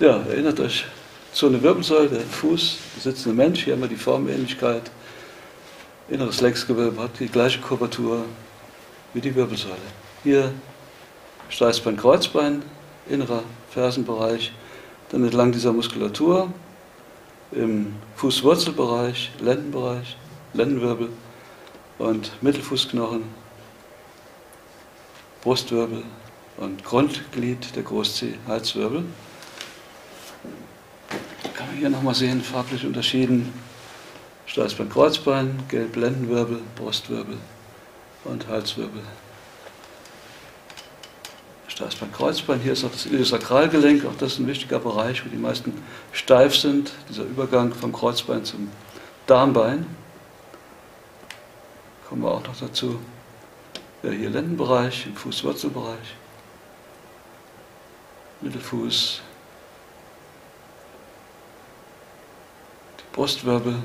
Ja, erinnert euch, so eine Wirbelsäule, Fuß, der sitzende Mensch, hier haben wir die Formähnlichkeit. Inneres Längsgewölbe hat die gleiche Kurvatur wie die Wirbelsäule. Hier Steißbein, Kreuzbein, innerer Fersenbereich, dann entlang dieser Muskulatur im Fußwurzelbereich, Lendenbereich, Lendenwirbel und Mittelfußknochen, Brustwirbel und Grundglied der Großzeh, Halswirbel. Kann man hier nochmal sehen, farblich unterschieden. Steißbein, Kreuzbein, gelb Lendenwirbel, Brustwirbel und Halswirbel. Steißbein, Kreuzbein, hier ist auch das Iliosakralgelenk, auch das ist ein wichtiger Bereich, wo die meisten steif sind, dieser Übergang vom Kreuzbein zum Darmbein. Kommen wir auch noch dazu. Ja, hier Lendenbereich, im Fußwurzelbereich, Mittelfuß, Brustwirbel,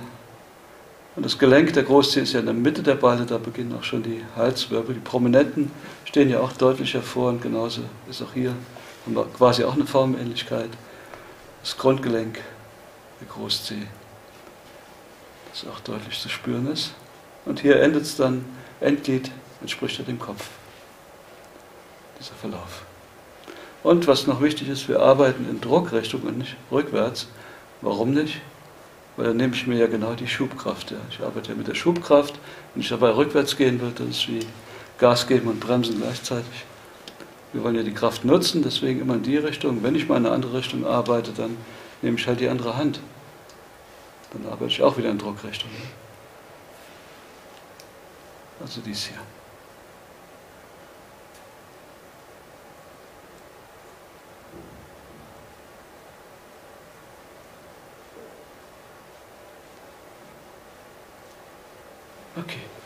und das Gelenk der Großzeh ist ja in der Mitte der Beine, da beginnen auch schon die Halswirbel. Die Prominenten stehen ja auch deutlich hervor und genauso ist auch hier, haben wir quasi auch eine Formähnlichkeit. Das Grundgelenk der Großzeh, das auch deutlich zu spüren ist. Und hier endet es dann, Endglied entspricht ja dem Kopf, dieser Verlauf. Und was noch wichtig ist, wir arbeiten in Druckrichtung und nicht rückwärts. Warum nicht? Weil dann nehme ich mir ja genau die Schubkraft. Ja. Ich arbeite ja mit der Schubkraft. Wenn ich dabei rückwärts gehen würde, das ist wie Gas geben und bremsen gleichzeitig. Wir wollen ja die Kraft nutzen, deswegen immer in die Richtung. Wenn ich mal in eine andere Richtung arbeite, dann nehme ich halt die andere Hand. Dann arbeite ich auch wieder in Druckrichtung. Also dies hier. Okay.